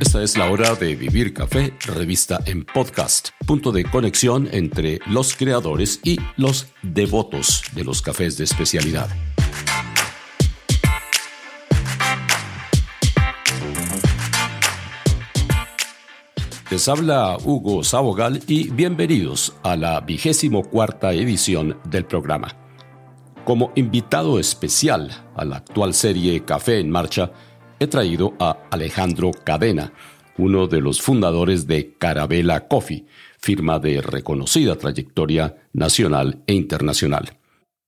Esta es la hora de Vivir Café, revista en podcast, punto de conexión entre los creadores y los devotos de los cafés de especialidad. Les habla Hugo Sabogal y bienvenidos a la vigésimo cuarta edición del programa. Como invitado especial a la actual serie Café en Marcha, he traído a Alejandro Cadena, uno de los fundadores de Carabela Coffee, firma de reconocida trayectoria nacional e internacional.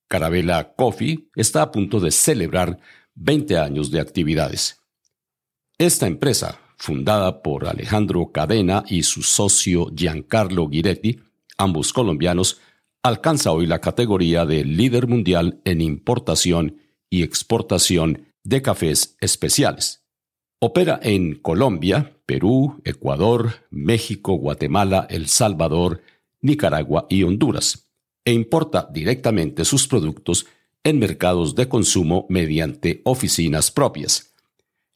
Carabela Coffee está a punto de celebrar 20 años de actividades. Esta empresa, fundada por Alejandro Cadena y su socio Giancarlo Giretti, ambos colombianos, alcanza hoy la categoría de líder mundial en importación y exportación de cafés especiales. Opera en Colombia, Perú, Ecuador, México, Guatemala, El Salvador, Nicaragua y Honduras, e importa directamente sus productos en mercados de consumo mediante oficinas propias.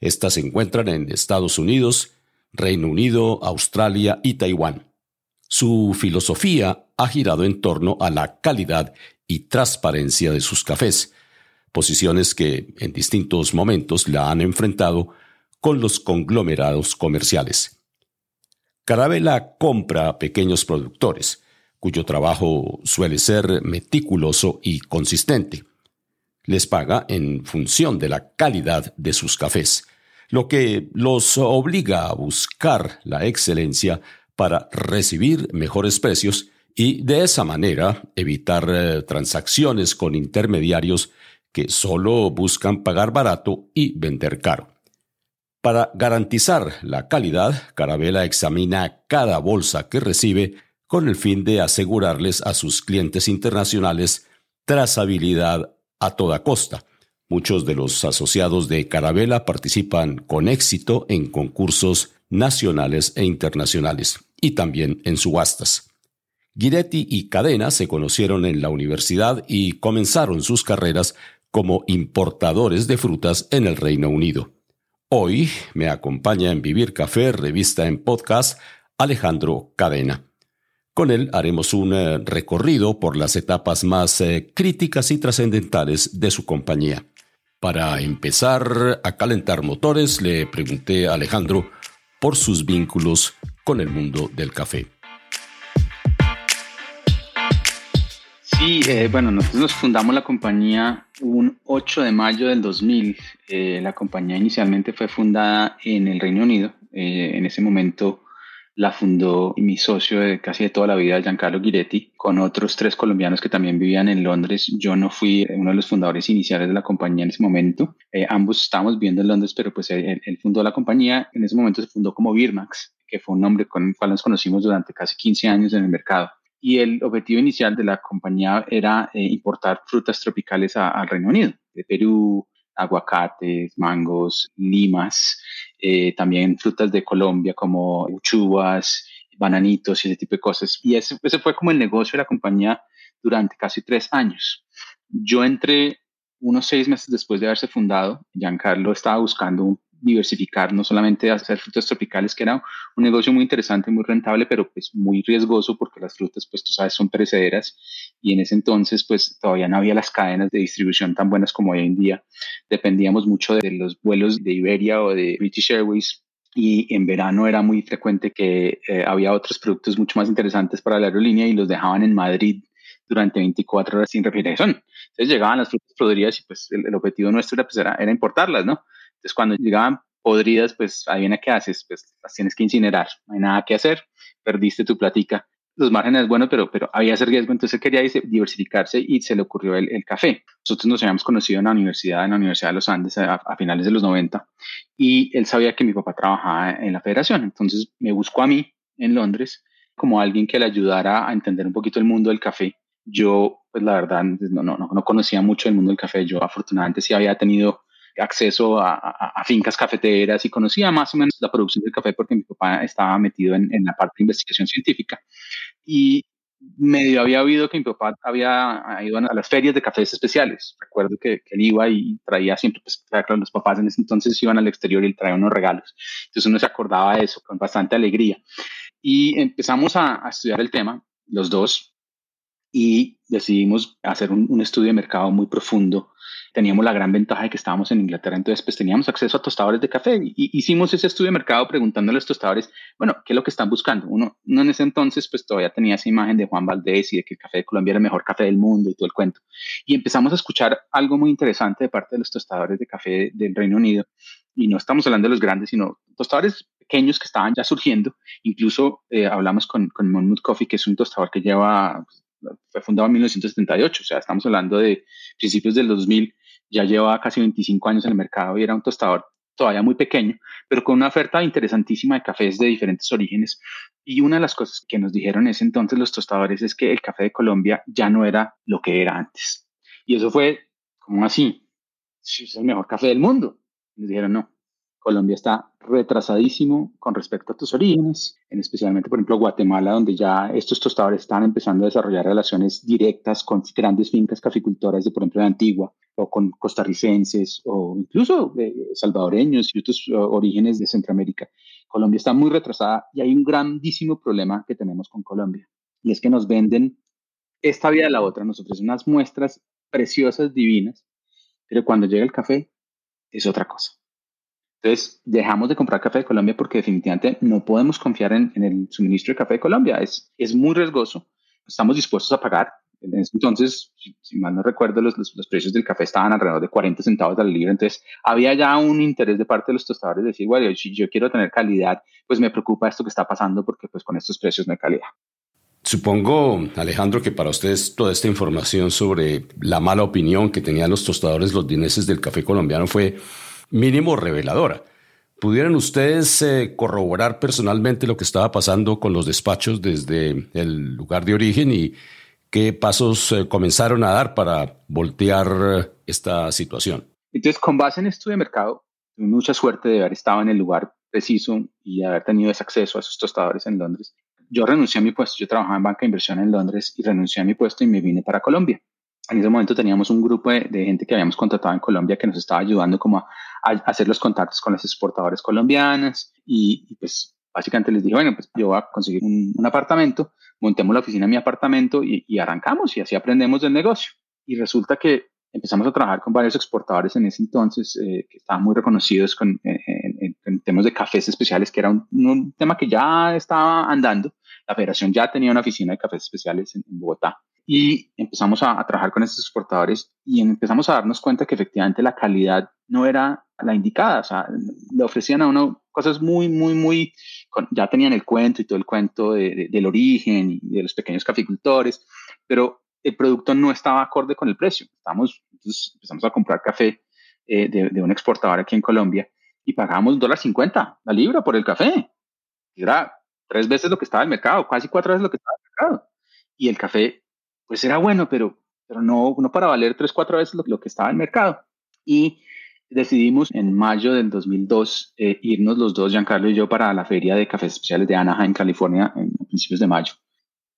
Estas se encuentran en Estados Unidos, Reino Unido, Australia y Taiwán. Su filosofía ha girado en torno a la calidad y transparencia de sus cafés, posiciones que en distintos momentos la han enfrentado con los conglomerados comerciales. Carabela compra a pequeños productores, cuyo trabajo suele ser meticuloso y consistente. Les paga en función de la calidad de sus cafés, lo que los obliga a buscar la excelencia para recibir mejores precios y de esa manera evitar eh, transacciones con intermediarios que solo buscan pagar barato y vender caro. Para garantizar la calidad, Carabela examina cada bolsa que recibe con el fin de asegurarles a sus clientes internacionales trazabilidad a toda costa. Muchos de los asociados de Carabela participan con éxito en concursos nacionales e internacionales y también en subastas. Giretti y Cadena se conocieron en la universidad y comenzaron sus carreras como importadores de frutas en el Reino Unido. Hoy me acompaña en Vivir Café, revista en podcast, Alejandro Cadena. Con él haremos un eh, recorrido por las etapas más eh, críticas y trascendentales de su compañía. Para empezar a calentar motores, le pregunté a Alejandro por sus vínculos con el mundo del café. Sí, eh, bueno, nosotros nos fundamos la compañía un 8 de mayo del 2000. Eh, la compañía inicialmente fue fundada en el Reino Unido. Eh, en ese momento la fundó mi socio de casi de toda la vida, Giancarlo Giretti, con otros tres colombianos que también vivían en Londres. Yo no fui uno de los fundadores iniciales de la compañía en ese momento. ambos estábamos viviendo en Londres, pero pues él, él, fundó la compañía. En ese momento se fundó como Birmax, que fue un nombre con el cual nos conocimos durante casi 15 años en el mercado y el objetivo inicial de la compañía era eh, importar frutas tropicales al Reino Unido, de Perú, aguacates, mangos, limas, eh, también frutas de Colombia como uchuvas, bananitos y ese tipo de cosas. Y ese, ese fue como el negocio de la compañía durante casi tres años. Yo entré unos seis meses después de haberse fundado. Giancarlo estaba buscando un diversificar, no solamente hacer frutas tropicales, que era un negocio muy interesante, muy rentable, pero pues muy riesgoso porque las frutas, pues tú sabes, son perecederas y en ese entonces pues todavía no había las cadenas de distribución tan buenas como hoy en día. Dependíamos mucho de los vuelos de Iberia o de British Airways y en verano era muy frecuente que eh, había otros productos mucho más interesantes para la aerolínea y los dejaban en Madrid durante 24 horas sin refrigeración. Entonces llegaban las frutas podridas y pues el, objetivo nuestro era, pues, era, era importarlas, ¿no? Entonces, cuando llegaban podridas, pues ahí viene qué haces, pues las tienes que incinerar, no hay nada que hacer, perdiste tu platica. Los márgenes, bueno, pero, pero había ese riesgo, entonces quería diversificarse y se le ocurrió el, el, café. Nosotros nos habíamos conocido en la universidad, en la Universidad de los Andes a, a, finales de los 90 y él sabía que mi papá trabajaba en la federación, entonces me buscó a mí en Londres como alguien que le ayudara a entender un poquito el mundo del café. Yo, pues la verdad, no, no, no conocía mucho el mundo del café, yo afortunadamente sí había tenido acceso a, fincas cafeteras y conocía más o menos la producción del café porque mi papá estaba metido en, la parte de investigación científica. Y medio había oído que mi papá había ido a las ferias de cafés especiales. Recuerdo que, él iba y traía siempre, pues claro, los papás en ese entonces iban al exterior y traían unos regalos. Entonces uno se acordaba de eso con bastante alegría. Y empezamos a, estudiar el tema, los dos, y decidimos hacer un estudio de mercado muy profundo teníamos la gran ventaja de que estábamos en Inglaterra, entonces pues teníamos acceso a tostadores de café y hicimos ese estudio de mercado preguntándole a los tostadores, bueno, ¿qué es lo que están buscando? Uno, uno en ese entonces pues todavía tenía esa imagen de Juan Valdés y de que el café de Colombia era el mejor café del mundo y todo el cuento. Y empezamos a escuchar algo muy interesante de parte de los tostadores de café del Reino Unido y no estamos hablando de los grandes, sino tostadores pequeños que estaban ya surgiendo. Incluso eh, hablamos con, con Monmouth Coffee, que es un tostador que lleva fue fundado en 1978, o sea, estamos hablando de principios del 2000, ya lleva casi 25 años en el mercado y era un tostador todavía muy pequeño, pero con una oferta interesantísima de cafés de diferentes orígenes. Y una de las cosas que nos dijeron ese entonces los tostadores es que el café de Colombia ya no era lo que era antes. Y eso fue como así, es el mejor café del mundo. Nos dijeron, no, Colombia está retrasadísimo con respecto a tus orígenes, en especialmente, por ejemplo, Guatemala, donde ya estos tostadores están empezando a desarrollar relaciones directas con grandes fincas caficultoras de, por ejemplo, de Antigua, o con costarricenses, o incluso salvadoreños y otros orígenes de Centroamérica. Colombia está muy retrasada y hay un grandísimo problema que tenemos con Colombia, y es que nos venden esta vida de la otra, nos ofrecen unas muestras preciosas, divinas, pero cuando llega el café es otra cosa. Entonces, dejamos de comprar café de Colombia porque definitivamente no podemos confiar en, el suministro de café de Colombia. Es, es muy riesgoso. Estamos dispuestos a pagar. entonces, si, mal no recuerdo, los, los, precios del café estaban alrededor de 40 centavos al libra. Entonces, había ya un interés de parte de los tostadores de decir, bueno, si yo quiero tener calidad, pues me preocupa esto que está pasando porque pues con estos precios no hay calidad. Supongo, Alejandro, que para ustedes toda esta información sobre la mala opinión que tenían los tostadores los dineses del café colombiano fue mínimo reveladora. ¿Pudieran ustedes eh, corroborar personalmente lo que estaba pasando con los despachos desde el lugar de origen y qué pasos eh, comenzaron a dar para voltear eh, esta situación? Entonces, con base en estudio de mercado, tuve mucha suerte de haber estado en el lugar preciso y haber tenido ese acceso a esos tostadores en Londres. Yo renuncié a mi puesto, yo trabajaba en banca de inversión en Londres y renuncié a mi puesto y me vine para Colombia en ese momento teníamos un grupo de, gente que habíamos contratado en Colombia que nos estaba ayudando como a, hacer los contactos con las exportadoras colombianas y, pues básicamente les dije, bueno, pues yo voy a conseguir un, apartamento, montemos la oficina en mi apartamento y, arrancamos y así aprendemos del negocio. Y resulta que empezamos a trabajar con varios exportadores en ese entonces eh, que estaban muy reconocidos con, en, temas de cafés especiales, que era un, tema que ya estaba andando. La federación ya tenía una oficina de cafés especiales en Bogotá y empezamos a, trabajar con estos exportadores y empezamos a darnos cuenta que efectivamente la calidad no era la indicada, o sea, le ofrecían a uno cosas muy, muy, muy, ya tenían el cuento y todo el cuento del origen y de los pequeños caficultores, pero el producto no estaba acorde con el precio. Estamos, entonces empezamos a comprar café eh, de, un exportador aquí en Colombia y dólar cincuenta la libra por el café. era tres veces lo que estaba en el mercado, casi cuatro veces lo que estaba en el mercado. Y el café pues era bueno, pero, pero no, no para valer tres, cuatro veces lo, que estaba en el mercado. Y decidimos en mayo del 2002 eh, irnos los dos, Giancarlo y yo, para la feria de cafés especiales de Anaheim, California, en, principios de mayo.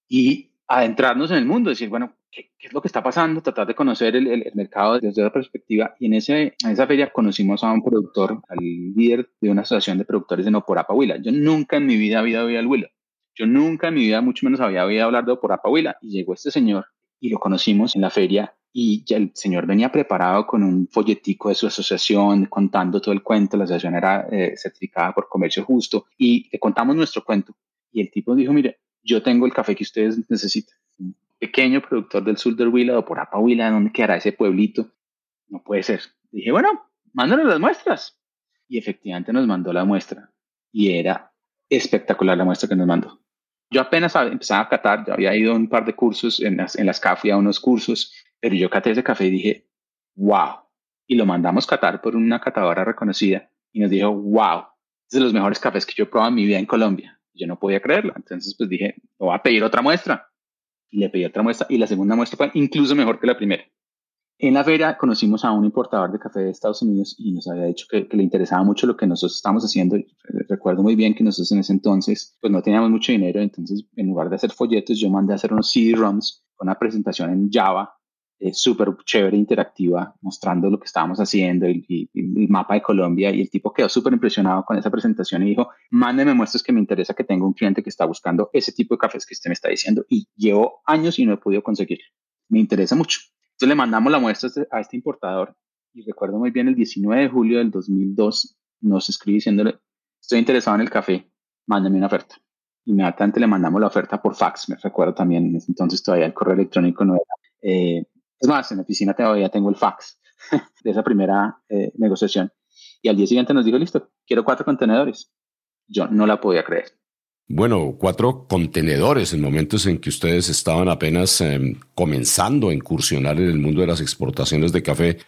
Y adentrarnos en el mundo, decir, bueno, ¿qué, es lo que está pasando? Tratar de conocer el, el, mercado desde otra perspectiva. Y en, ese, en esa feria conocimos a un productor, al líder de una asociación de productores de Noporapa Huila. Yo nunca en mi vida había oído al Huila. Yo nunca en mi vida, mucho menos había oído hablar de Opora y llegó este señor y lo conocimos en la feria y ya el señor venía preparado con un folletico de su asociación contando todo el cuento, la asociación era eh, certificada por comercio justo y le contamos nuestro cuento y el tipo dijo, mire, yo tengo el café que ustedes necesitan. Un pequeño productor del sur del Huila, o por Huila, ¿dónde quedará ese pueblito? No puede ser. Dije, bueno, mándanos las muestras. Y efectivamente nos mandó la muestra y era espectacular la muestra que nos mandó. Yo apenas empezaba a catar, yo había ido a un par de cursos, en las, en las CAF a unos cursos, pero yo caté ese café y dije, wow. Y lo mandamos catar por una catadora reconocida y nos dijo, wow, es de los mejores cafés que yo he probado en mi vida en Colombia. Yo no podía creerlo. Entonces, pues dije, lo voy a pedir otra muestra. Y le pedí otra muestra y la segunda muestra fue incluso mejor que la primera. En la feria conocimos a un importador de café de Estados Unidos y nos había dicho que, le interesaba mucho lo que nosotros estábamos haciendo. Recuerdo muy bien que nosotros en ese entonces pues no teníamos mucho dinero, entonces en lugar de hacer folletos yo mandé a hacer unos CD-ROMs con una presentación en Java eh, súper chévere, interactiva, mostrando lo que estábamos haciendo, y, el mapa de Colombia, y el tipo quedó súper impresionado con esa presentación y dijo, mándeme muestras que me interesa que tengo un cliente que está buscando ese tipo de cafés que usted me está diciendo, y llevo años y no he podido conseguir. Me interesa mucho. Entonces le mandamos la muestra este, a este importador, y recuerdo muy bien el 19 de julio del 2002, nos escribe diciéndole, estoy interesado en el café, mándame una oferta. Inmediatamente le mandamos la oferta por fax, me recuerdo también, en ese entonces todavía el correo electrónico no era eh, es más, en la oficina todavía tengo el fax de esa primera eh, negociación. Y al día siguiente nos dijo, listo, quiero cuatro contenedores. Yo no la podía creer. Bueno, cuatro contenedores en momentos en que ustedes estaban apenas em, comenzando a incursionar en el mundo de las exportaciones de café,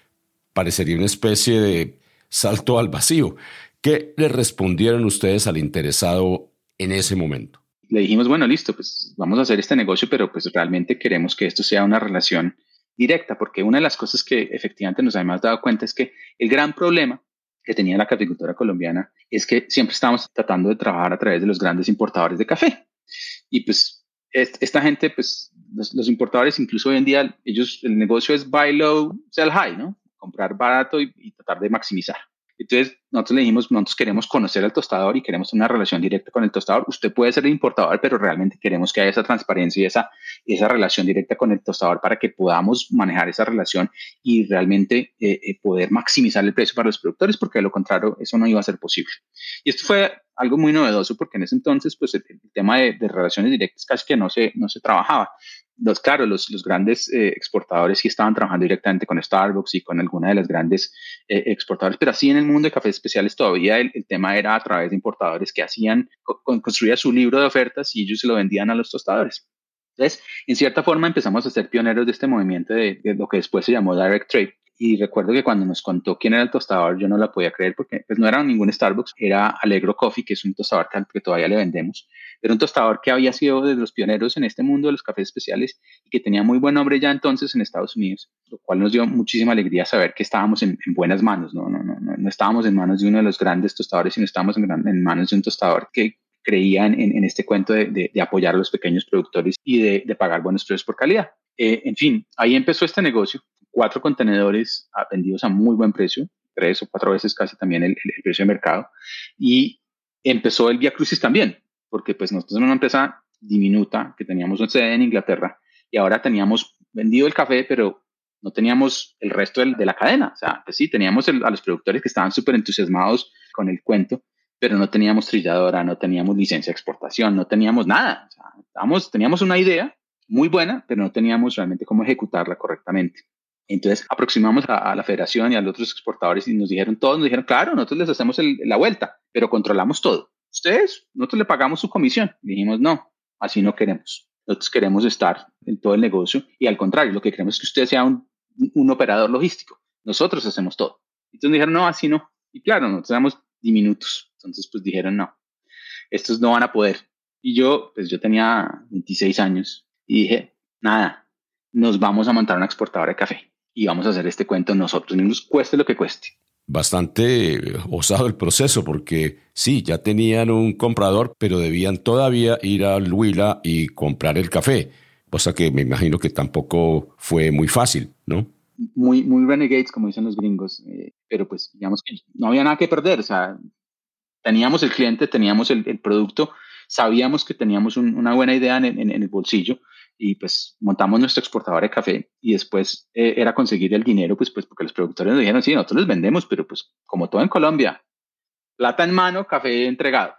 parecería una especie de salto al vacío. ¿Qué le respondieron ustedes al interesado en ese momento? Le dijimos, bueno, listo, pues vamos a hacer este negocio, pero pues realmente queremos que esto sea una relación directa, porque una de las cosas que efectivamente nos habíamos dado cuenta es que el gran problema que tenía la caficultura colombiana es que siempre estábamos tratando de trabajar a través de los grandes importadores de café. Y pues esta gente, pues los, importadores, incluso hoy en día, ellos, el negocio es buy low, sell high, ¿no? Comprar barato y tratar de maximizar. Entonces, nosotros le dijimos, nosotros queremos conocer al tostador y queremos una relación directa con el tostador. Usted puede ser el importador, pero realmente queremos que haya esa transparencia y esa, esa relación directa con el tostador para que podamos manejar esa relación y realmente eh, eh, poder maximizar el precio para los productores, porque de lo contrario, eso no iba a ser posible. Y esto fue algo muy novedoso porque en ese entonces, pues el, tema de, relaciones directas casi que no se, no se trabajaba los, claro, los, los grandes eh, exportadores sí estaban trabajando directamente con Starbucks y con alguna de las grandes eh, exportadores, pero así en el mundo de cafés especiales todavía el, tema era a través de importadores que hacían, construía su libro de ofertas y ellos se lo vendían a los tostadores. Entonces, en cierta forma empezamos a ser pioneros de este movimiento de lo que después se llamó Direct Trade, y recuerdo que cuando nos contó quién era el tostador, yo no la podía creer porque pues, no era ningún Starbucks, era Alegro Coffee, que es un tostador que, todavía le vendemos. Era un tostador que había sido de los pioneros en este mundo de los cafés especiales y que tenía muy buen nombre ya entonces en Estados Unidos, lo cual nos dio muchísima alegría saber que estábamos en, buenas manos, ¿no? No, no, no, no, estábamos en manos de uno de los grandes tostadores, sino estábamos en, manos de un tostador que creía en, este cuento de, apoyar a los pequeños productores y de pagar buenos precios por calidad. Eh, en fin, ahí empezó este negocio cuatro contenedores vendidos a muy buen precio, tres o cuatro veces casi también el, precio de mercado. Y empezó el Via Crucis también, porque pues nosotros somos una empresa diminuta que teníamos una sede en Inglaterra y ahora teníamos vendido el café, pero no teníamos el resto de, la cadena. O sea, pues sí, teníamos a los productores que estaban súper entusiasmados con el cuento, pero no teníamos trilladora, no teníamos licencia de exportación, no teníamos nada. Teníamos una idea muy buena, pero no teníamos realmente cómo ejecutarla correctamente. Entonces aproximamos a, la federación y a los otros exportadores y nos dijeron, todos nos dijeron, claro, nosotros les hacemos la vuelta, pero controlamos todo. Ustedes, nosotros le pagamos su comisión. Dijimos, no, así no queremos. Nosotros queremos estar en todo el negocio y al contrario, lo que queremos es que usted sea un, un operador logístico. Nosotros hacemos todo. Entonces dijeron, no, así no. Y claro, nosotros éramos diminutos. Entonces pues dijeron, no, estos no van a poder. Y yo, pues yo tenía 26 años y dije, nada, nos vamos a montar una exportadora de café y vamos a hacer este cuento nosotros mismos, cueste lo que cueste. Bastante osado el proceso porque sí, ya tenían un comprador, pero debían todavía ir al Huila y comprar el café, cosa que me imagino que tampoco fue muy fácil, ¿no? Muy, muy renegades, como dicen los gringos, eh, pero pues digamos que no había nada que perder, o sea, teníamos el cliente, teníamos el, producto, sabíamos que teníamos una buena idea en el bolsillo, y pues montamos nuestro exportador de café y después eh, era conseguir el dinero, pues, pues porque los productores nos dijeron, sí, nosotros les vendemos, pero pues como todo en Colombia, plata en mano, café entregado.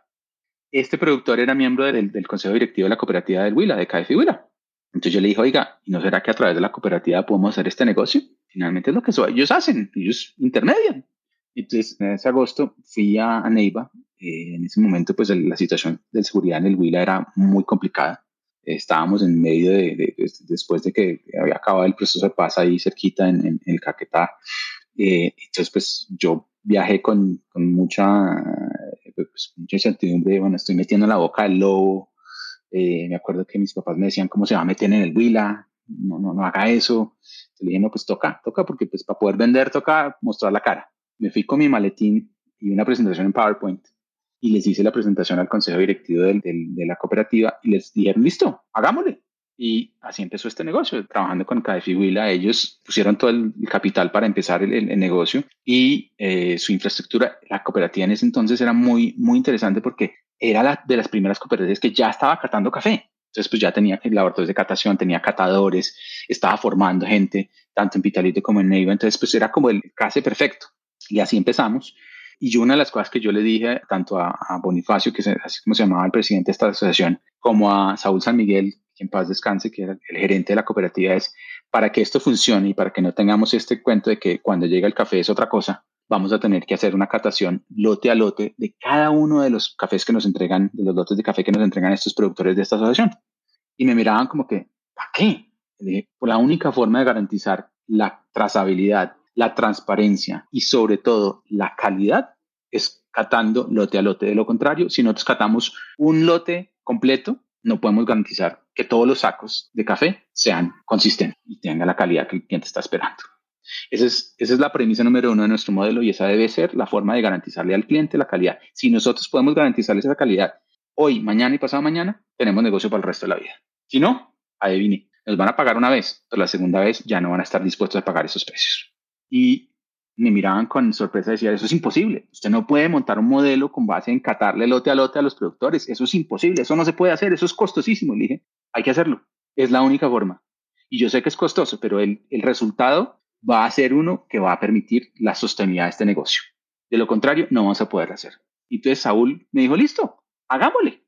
Este productor era miembro del, del consejo directivo de la cooperativa del Huila, de KF Huila. Entonces yo le dije, oiga, ¿y no será que a través de la cooperativa podemos hacer este negocio? Finalmente es lo que ellos hacen, ellos intermedian. Entonces, en ese agosto fui a, Neiva. Eh, en ese momento, pues la situación de seguridad en el Huila era muy complicada estábamos en medio de, después de que había acabado el proceso de paz ahí cerquita en, el Caquetá. Eh, entonces, pues yo viajé con, mucha, pues, mucha incertidumbre, bueno, estoy metiendo en la boca del lobo. Eh, me acuerdo que mis papás me decían cómo se va a meter en el Huila. no, no, no haga eso. Le dije, no, pues toca, toca, porque pues para poder vender toca mostrar la cara. Me fui con mi maletín y una presentación en PowerPoint y les hice la presentación al consejo directivo del, de la cooperativa y les dijeron, listo, hagámosle. Y así empezó este negocio, trabajando con Cadefi Huila. Ellos pusieron todo el capital para empezar el, negocio y eh, su infraestructura, la cooperativa en ese entonces era muy, muy interesante porque era la, de las primeras cooperativas que ya estaba catando café. Entonces, pues ya tenía laboratorios de catación, tenía catadores, estaba formando gente, tanto en Pitalito como en Neiva. Entonces, pues era como el case perfecto. Y así empezamos. Y yo una de las cosas que yo le dije tanto a, Bonifacio, que es así como se llamaba el presidente de esta asociación, como a Saúl San Miguel, que en paz descanse, que era el gerente de la cooperativa, es para que esto funcione y para que no tengamos este cuento de que cuando llega el café es otra cosa, vamos a tener que hacer una catación lote a lote de cada uno de los cafés que nos entregan, de los lotes de café que nos entregan estos productores de esta asociación. Y me miraban como que, ¿para qué? Le dije, la única forma de garantizar la trazabilidad la transparencia y sobre todo la calidad es catando lote a lote. De lo contrario, si nosotros catamos un lote completo, no podemos garantizar que todos los sacos de café sean consistentes y tengan la calidad que el cliente está esperando. Esa es, esa es la premisa número uno de nuestro modelo y esa debe ser la forma de garantizarle al cliente la calidad. Si nosotros podemos garantizarle esa calidad hoy, mañana y pasado mañana, tenemos negocio para el resto de la vida. Si no, adivine, nos van a pagar una vez, pero la segunda vez ya no van a estar dispuestos a pagar esos precios y me miraban con sorpresa y decían, eso es imposible. Usted no puede montar un modelo con base en catarle lote a lote a los productores. Eso es imposible, eso no se puede hacer, eso es costosísimo. Le dije, hay que hacerlo. Es la única forma. Y yo sé que es costoso, pero el, el resultado va a ser uno que va a permitir la sostenibilidad de este negocio. De lo contrario, no vamos a poder hacer. Y entonces Saúl me dijo, listo, hagámosle.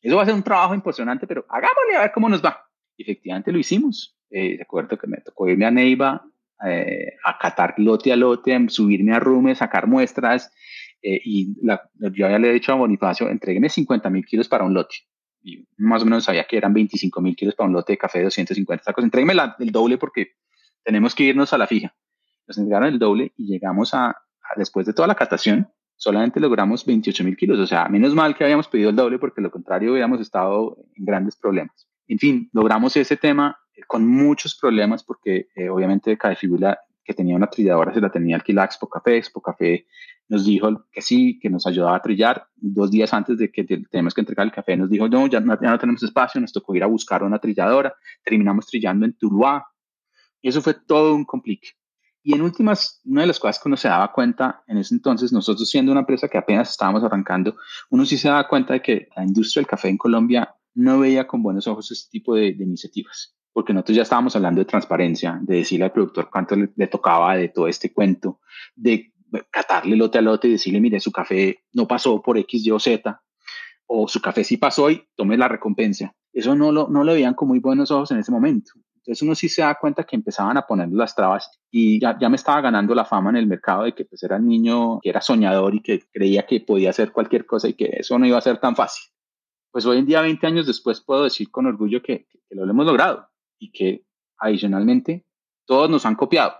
Eso va a ser un trabajo impresionante, pero hagámosle a ver cómo nos va. Y efectivamente lo hicimos. Eh, acuerdo que me tocó irme a Neiva eh, acatar lote a lote, subirme a Rume, sacar muestras. Eh, y yo ya le he dicho a Bonifacio, entrégueme 50 mil kilos para un lote. Y más o menos sabía que eran 25 mil kilos para un lote de café de 250 sacos. Entrégueme el doble porque tenemos que irnos a la fija. Nos entregaron el doble y llegamos a, después de toda la catación, solamente logramos 28 mil kilos. O sea, menos mal que habíamos pedido el doble porque lo contrario hubiéramos estado en grandes problemas. En fin, logramos ese tema con muchos problemas porque eh, obviamente cada figura que tenía una trilladora se la tenía alquilada Expo Café. Expo Café nos dijo que sí, que nos ayudaba a trillar. Dos días antes de que tenemos que entregar el café nos dijo, no, ya no, tenemos espacio, nos tocó ir a buscar una trilladora. Terminamos trillando en Tuluá. Y eso fue todo un complique. Y en últimas, una de las cosas que uno se daba cuenta en ese entonces, nosotros siendo una empresa que apenas estábamos arrancando, uno sí se daba cuenta de que la industria del café en Colombia no veía con buenos ojos este tipo de iniciativas porque nosotros ya estábamos hablando de transparencia, de decirle al productor cuánto le, tocaba de todo este cuento, de catarle lote a lote y decirle, mire, su café no pasó por X, Y o Z, o su café sí pasó y tome la recompensa. Eso no lo, no lo veían con muy buenos ojos en ese momento. Entonces uno sí se da cuenta que empezaban a poner las trabas y ya, ya me estaba ganando la fama en el mercado de que pues era el niño que era soñador y que creía que podía hacer cualquier cosa y que eso no iba a ser tan fácil. Pues hoy en día, 20 años después, puedo decir con orgullo que, que lo hemos logrado y que adicionalmente todos nos han copiado,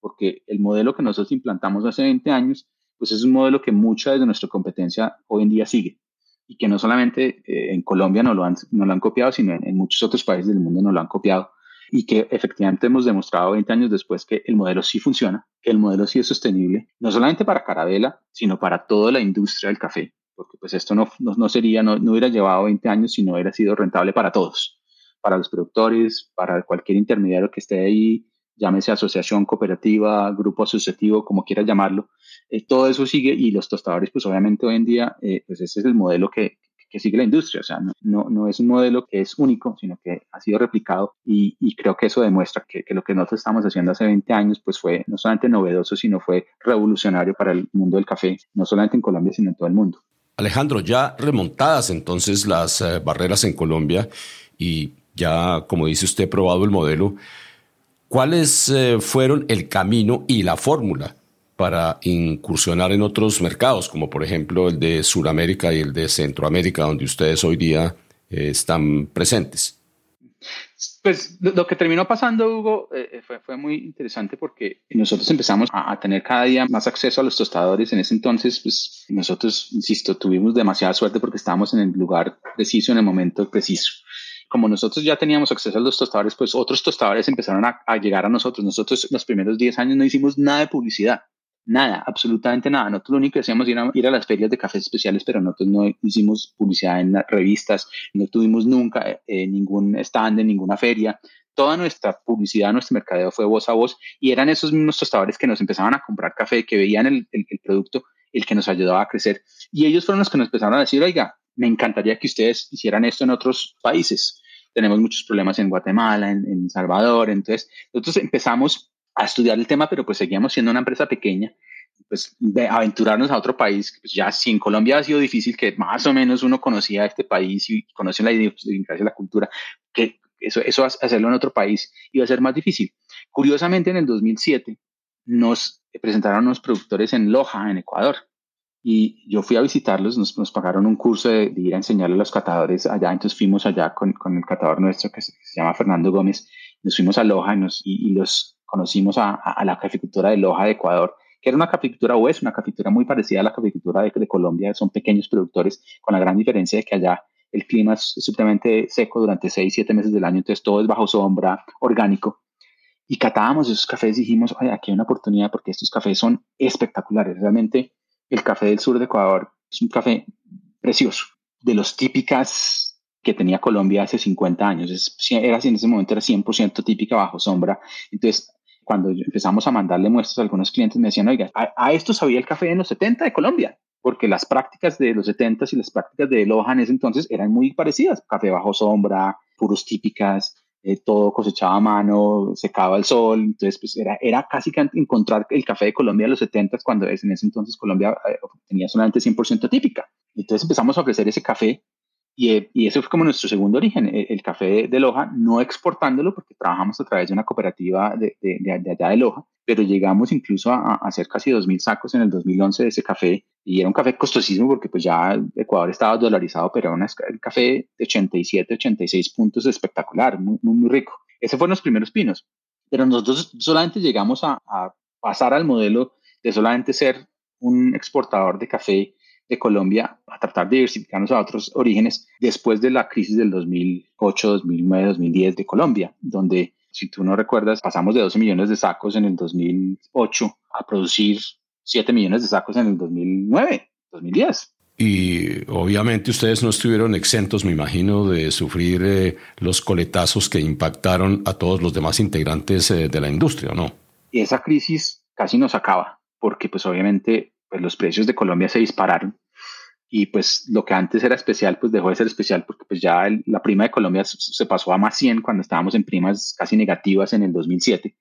porque el modelo que nosotros implantamos hace 20 años, pues es un modelo que mucha de nuestra competencia hoy en día sigue y que no solamente eh, en Colombia no lo, han, no lo han copiado, sino en, muchos otros países del mundo no lo han copiado y que efectivamente hemos demostrado 20 años después que el modelo sí funciona, que el modelo sí es sostenible, no solamente para Carabela, sino para toda la industria del café, porque pues esto no, no, no sería, no, no hubiera llevado 20 años si no hubiera sido rentable para todos para los productores, para cualquier intermediario que esté ahí, llámese asociación, cooperativa, grupo asociativo, como quieras llamarlo. Eh, todo eso sigue y los tostadores, pues obviamente hoy en día, eh, pues ese es el modelo que, que sigue la industria. O sea, no, no, es un modelo que es único, sino que ha sido replicado y, y creo que eso demuestra que, que, lo que nosotros estamos haciendo hace 20 años, pues fue no solamente novedoso, sino fue revolucionario para el mundo del café, no solamente en Colombia, sino en todo el mundo. Alejandro, ya remontadas entonces las eh, barreras en Colombia y ya, como dice usted, probado el modelo, ¿cuáles eh, fueron el camino y la fórmula para incursionar en otros mercados, como por ejemplo el de Sudamérica y el de Centroamérica, donde ustedes hoy día eh, están presentes? Pues lo, que terminó pasando, Hugo, eh, fue, fue, muy interesante porque nosotros empezamos a, a, tener cada día más acceso a los tostadores. En ese entonces, pues nosotros, insisto, tuvimos demasiada suerte porque estábamos en el lugar preciso, en el momento preciso como nosotros ya teníamos acceso a los tostadores, pues otros tostadores empezaron a, a llegar a nosotros. Nosotros los primeros 10 años no hicimos nada de publicidad nada, absolutamente nada. Nosotros lo único que hacíamos era ir a las ferias de cafés especiales, pero nosotros no hicimos publicidad en revistas, no tuvimos nunca eh, ningún stand en ninguna feria. Toda nuestra publicidad, nuestro mercadeo fue voz a voz y eran esos mismos tostadores que nos empezaban a comprar café, que veían el, el, producto, el que nos ayudaba a crecer. Y ellos fueron los que nos empezaron a decir, oiga, me encantaría que ustedes hicieran esto en otros países. Tenemos muchos problemas en Guatemala, en, en Salvador. Entonces, nosotros empezamos a estudiar el tema, pero pues seguíamos siendo una empresa pequeña, pues aventurarnos a otro país, pues ya si en Colombia ha sido difícil que más o menos uno conocía este país y conoce la idiosincrasia, la cultura, que eso, eso hacerlo en otro país iba a ser más difícil. Curiosamente, en el 2007 nos presentaron unos productores en Loja, en Ecuador, y yo fui a visitarlos, nos, nos pagaron un curso de, ir a enseñarle a los catadores allá, entonces fuimos allá con, con el catador nuestro que se, llama Fernando Gómez, nos fuimos a Loja y, nos, y los conocimos a, la caficultura de Loja de Ecuador, que era una caficultura o es una caficultura muy parecida a la caficultura de, Colombia, son pequeños productores, con la gran diferencia de que allá el clima es simplemente seco durante seis, siete meses del año, entonces todo es bajo sombra, orgánico. Y catábamos esos cafés y dijimos, oye, aquí hay una oportunidad porque estos cafés son espectaculares. Realmente el café del sur de Ecuador es un café precioso, de los típicas que tenía Colombia hace 50 años. Es, era, en ese momento era 100% típica bajo sombra. Entonces, cuando empezamos a mandarle muestras a algunos clientes, me decían, oiga, a, esto sabía el café en los 70 de Colombia, porque las prácticas de los 70 y las prácticas de Loja en ese entonces eran muy parecidas. Café bajo sombra, puros típicas, eh, todo cosechaba a mano, secaba el sol, entonces pues era, era casi que encontrar el café de Colombia en los 70 cuando en ese entonces Colombia eh, tenía solamente 100% típica. Entonces empezamos a ofrecer ese café y, y, ese fue como nuestro segundo origen, el, café de Loja, no exportándolo porque trabajamos a través de una cooperativa de, de, de allá de Loja, pero llegamos incluso a, a hacer casi 2.000 sacos en el 2011 de ese café y era un café costosísimo porque pues ya Ecuador estaba dolarizado, pero era un café de 87, 86 puntos espectacular, muy, muy, muy rico. Ese fueron los primeros pinos, pero nosotros solamente llegamos a, a pasar al modelo de solamente ser un exportador de café de Colombia a tratar de diversificarnos a otros orígenes después de la crisis del 2008, 2009, 2010 de Colombia, donde, si tú no recuerdas, pasamos de 12 millones de sacos en el 2008 a producir 7 millones de sacos en el 2009, 2010. Y obviamente ustedes no estuvieron exentos, me imagino, de sufrir eh, los coletazos que impactaron a todos los demás integrantes eh, de la industria, ¿no? Y esa crisis casi nos acaba, porque pues obviamente pues los precios de Colombia se dispararon y pues lo que antes era especial pues dejó de ser especial porque pues ya la prima de Colombia se pasó a más 100 cuando estábamos en primas casi negativas en el 2007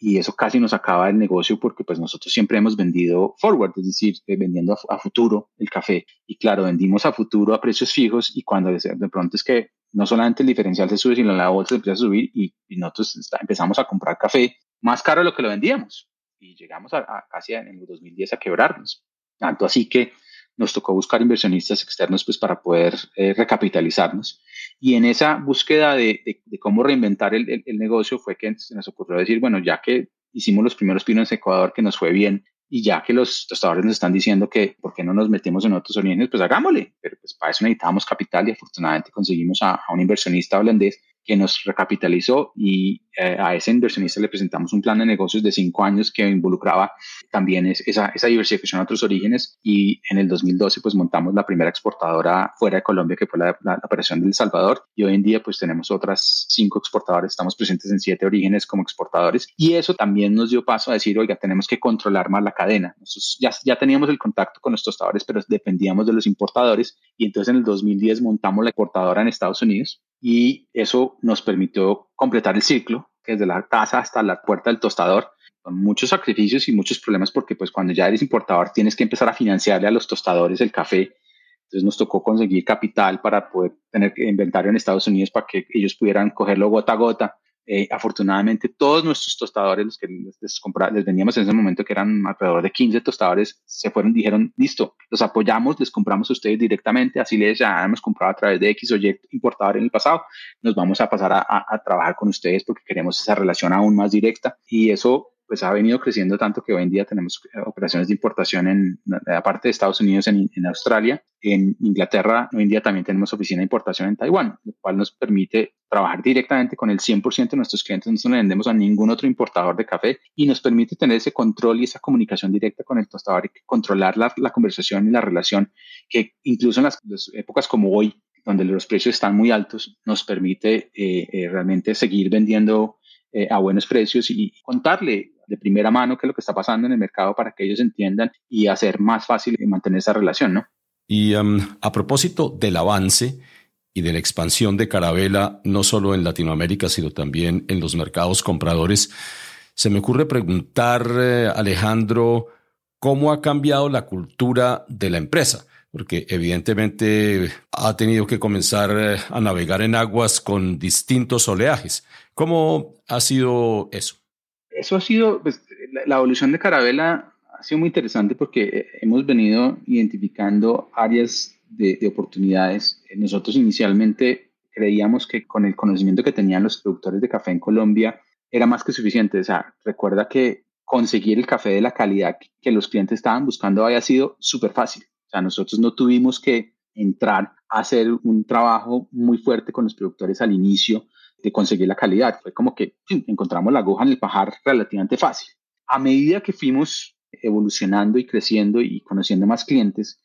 y eso casi nos acaba el negocio porque pues nosotros siempre hemos vendido forward, es decir, eh, vendiendo a, futuro el café y claro, vendimos a futuro a precios fijos y cuando de, pronto es que no solamente el diferencial se sube, sino la bolsa empieza a subir y, nosotros empezamos a comprar café más caro de lo que lo vendíamos y llegamos a, casi en el 2010 a quebrarnos. Tanto así que nos tocó buscar inversionistas externos pues para poder eh, recapitalizarnos. Y en esa búsqueda de, cómo reinventar el, negocio fue que se nos ocurrió decir, bueno, ya que hicimos los primeros pinos en Ecuador que nos fue bien y ya que los tostadores nos están diciendo que por qué no nos metemos en otros orígenes, pues hagámosle. Pero pues para eso necesitábamos capital y afortunadamente conseguimos a un inversionista holandés que nos recapitalizó y eh, a ese inversionista le presentamos un plan de negocios de cinco años que involucraba también esa, diversificación a otros orígenes y en el 2012 pues montamos la primera exportadora fuera de Colombia que fue la, operación del Salvador. Y hoy en día pues tenemos otras cinco exportadores, estamos presentes en siete orígenes como exportadores. Y eso también nos dio paso a decir, oiga, tenemos que controlar más la cadena. Ya, ya teníamos el contacto con los tostadores, pero dependíamos de los importadores. Y entonces en el 2010 montamos la exportadora en Estados Unidos y eso nos permitió completar el ciclo, que desde la casa hasta la puerta del tostador, con muchos sacrificios y muchos problemas porque pues cuando ya eres importador tienes que empezar a financiarle a los tostadores el café. Entonces nos tocó conseguir capital para poder tener inventario en Estados Unidos para que ellos pudieran cogerlo gota a gota eh, afortunadamente, todos nuestros tostadores, los que les, vendíamos en ese momento, que eran alrededor de 15 tostadores, se fueron, dijeron, listo, los apoyamos, les compramos a ustedes directamente, así les ya hemos comprado a través de X o Y importador en el pasado, nos vamos a pasar a, trabajar con ustedes porque queremos esa relación aún más directa y eso pues ha venido creciendo tanto que hoy en día tenemos eh, operaciones de importación en, aparte de Estados Unidos, en, en, Australia, en Inglaterra, hoy en día también tenemos oficina de importación en Taiwán, lo cual nos permite trabajar directamente con el 100% de nuestros clientes, no le vendemos a ningún otro importador de café y nos permite tener ese control y esa comunicación directa con el tostador y controlar la, la conversación y la relación que incluso en las, épocas como hoy, donde los precios están muy altos, nos permite eh, eh, realmente seguir vendiendo eh, a buenos precios y contarle de primera mano qué es lo que está pasando en el mercado para que ellos entiendan y hacer más fácil mantener esa relación, ¿no? Y um, a propósito del avance y de la expansión de Carabela, no solo en Latinoamérica, sino también en los mercados compradores, se me ocurre preguntar, eh, Alejandro, ¿cómo ha cambiado la cultura de la empresa? Porque evidentemente ha tenido que comenzar eh, a navegar en aguas con distintos oleajes. ¿Cómo ha sido eso? Eso ha sido, pues, la, evolución de Carabela ha sido muy interesante porque eh, hemos venido identificando áreas de, oportunidades. Nosotros inicialmente creíamos que con el conocimiento que tenían los productores de café en Colombia era más que suficiente. O sea, recuerda que conseguir el café de la calidad que los clientes estaban buscando había sido súper fácil. O sea, nosotros no tuvimos que entrar a hacer un trabajo muy fuerte con los productores al inicio de conseguir la calidad. Fue como que encontramos la aguja en el pajar relativamente fácil. A medida que fuimos evolucionando y creciendo y conociendo más clientes,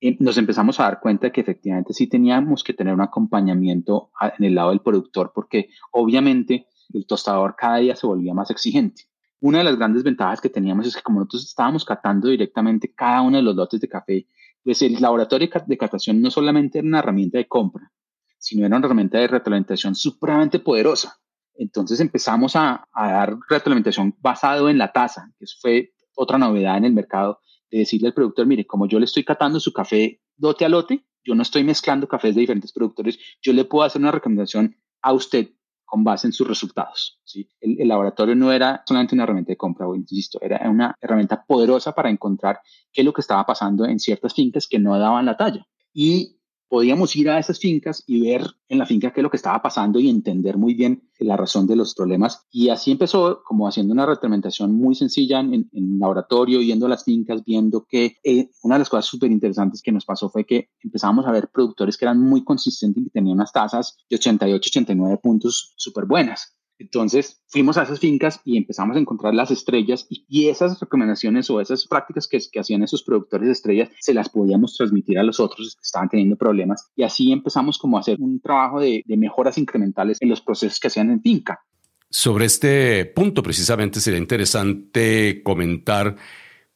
eh, nos empezamos a dar cuenta de que efectivamente sí teníamos que tener un acompañamiento en el lado del productor porque obviamente el tostador cada día se volvía más exigente. Una de las grandes ventajas que teníamos es que como nosotros estábamos catando directamente cada uno de los lotes de café, pues el laboratorio de catación no solamente era una herramienta de compra, sino era una herramienta de retroalimentación supremamente poderosa. Entonces empezamos a, dar retroalimentación basado en la tasa, que fue otra novedad en el mercado, de decirle al productor, mire, como yo le estoy catando su café lote a lote, yo no estoy mezclando cafés de diferentes productores, yo le puedo hacer una recomendación a usted con base en sus resultados. ¿sí? El, el, laboratorio no era solamente una herramienta de compra, insisto, era una herramienta poderosa para encontrar qué es lo que estaba pasando en ciertas fincas que no daban la talla. Y podíamos ir a esas fincas y ver en la finca qué es lo que estaba pasando y entender muy bien la razón de los problemas. Y así empezó como haciendo una retroalimentación muy sencilla en, en laboratorio, yendo a las fincas, viendo que eh, una de las cosas súper interesantes que nos pasó fue que empezamos a ver productores que eran muy consistentes y tenían unas tasas de 88, 89 puntos súper buenas. Entonces fuimos a esas fincas y empezamos a encontrar las estrellas y, esas recomendaciones o esas prácticas que, que, hacían esos productores de estrellas se las podíamos transmitir a los otros que estaban teniendo problemas y así empezamos como a hacer un trabajo de, de mejoras incrementales en los procesos que hacían en finca. Sobre este punto precisamente sería interesante comentar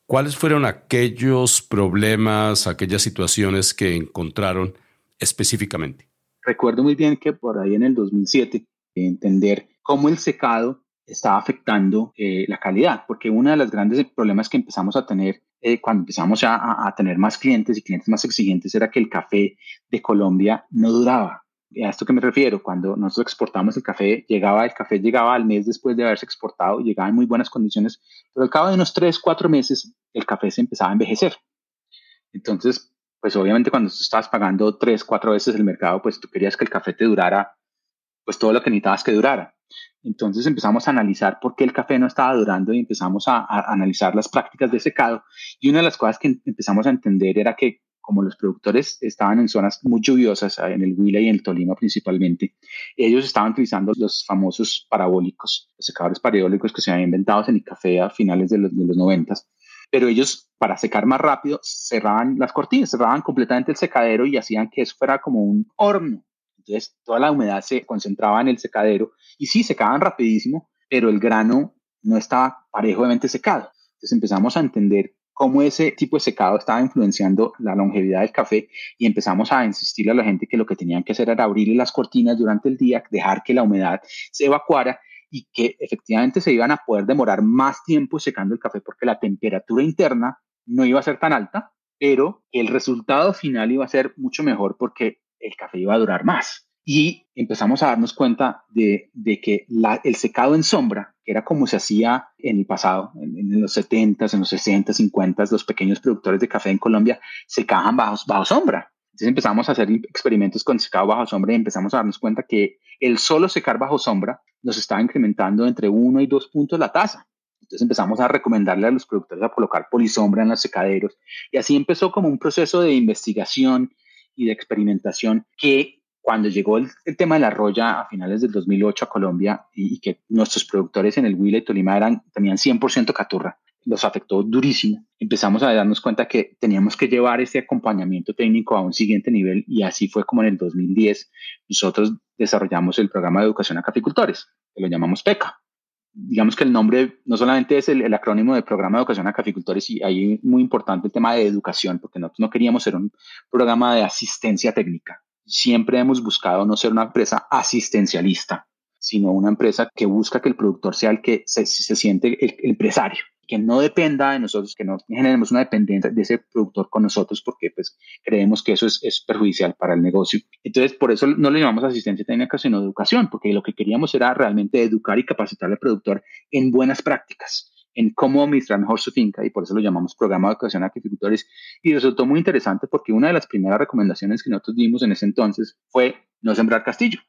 cuáles fueron aquellos problemas, aquellas situaciones que encontraron específicamente. Recuerdo muy bien que por ahí en el 2007 entender cómo el secado estaba afectando eh, la calidad, porque uno de los grandes problemas que empezamos a tener eh, cuando empezamos a, a, tener más clientes y clientes más exigentes era que el café de Colombia no duraba. ¿A esto que me refiero? Cuando nosotros exportamos el café, llegaba el café llegaba al mes después de haberse exportado, llegaba en muy buenas condiciones, pero al cabo de unos 3, 4 meses el café se empezaba a envejecer. Entonces, pues obviamente cuando tú estabas pagando 3, 4 veces el mercado, pues tú querías que el café te durara pues todo lo que necesitabas que durara. Entonces empezamos a analizar por qué el café no estaba durando y empezamos a, analizar las prácticas de secado. Y una de las cosas que empezamos a entender era que como los productores estaban en zonas muy lluviosas, en el Huila y en el Tolima principalmente, ellos estaban utilizando los famosos parabólicos, los secadores parabólicos que se habían inventado en el café a finales de los, de los 90 pero ellos para secar más rápido cerraban las cortinas, cerraban completamente el secadero y hacían que eso fuera como un horno entonces, toda la humedad se concentraba en el secadero y sí, secaban rapidísimo, pero el grano no estaba parejamente secado. Entonces empezamos a entender cómo ese tipo de secado estaba influenciando la longevidad del café y empezamos a insistirle a la gente que lo que tenían que hacer era abrirle las cortinas durante el día, dejar que la humedad se evacuara y que efectivamente se iban a poder demorar más tiempo secando el café porque la temperatura interna no iba a ser tan alta, pero el resultado final iba a ser mucho mejor porque el café iba a durar más. Y empezamos a darnos cuenta de, que el secado en sombra, que era como se hacía en el pasado, en, los 70s, en los 60 50 los pequeños productores de café en Colombia secaban bajo, bajo sombra. Entonces empezamos a hacer experimentos con secado bajo sombra y empezamos a darnos cuenta que el solo secar bajo sombra nos estaba incrementando entre 1 y 2 puntos la tasa. Entonces empezamos a recomendarle a los productores a colocar polisombra en los secaderos y así empezó como un proceso de investigación y de experimentación que cuando llegó el, tema de la roya a finales del 2008 a Colombia y, que nuestros productores en el Huila y Tolima eran, tenían 100% caturra, los afectó durísimo. Empezamos a darnos cuenta que teníamos que llevar ese acompañamiento técnico a un siguiente nivel y así fue como en el 2010 nosotros desarrollamos el programa de educación a caficultores, que lo llamamos PECA. Digamos que el nombre no solamente es el, acrónimo del programa de educación a caficultores y ahí muy importante el tema de educación, porque nosotros no queríamos ser un programa de asistencia técnica. Siempre hemos buscado no ser una empresa asistencialista, sino una empresa que busca que el productor sea el que se, siente el empresario que no dependa de nosotros, que no generemos una dependencia de ese productor con nosotros, porque pues creemos que eso es, es perjudicial para el negocio. Entonces, por eso no le llamamos asistencia técnica, sino educación, porque lo que queríamos era realmente educar y capacitar al productor en buenas prácticas en cómo administrar mejor su finca y por eso lo llamamos programa de educación a agricultores y resultó muy interesante porque una de las primeras recomendaciones que nosotros dimos en ese entonces fue no sembrar castillo.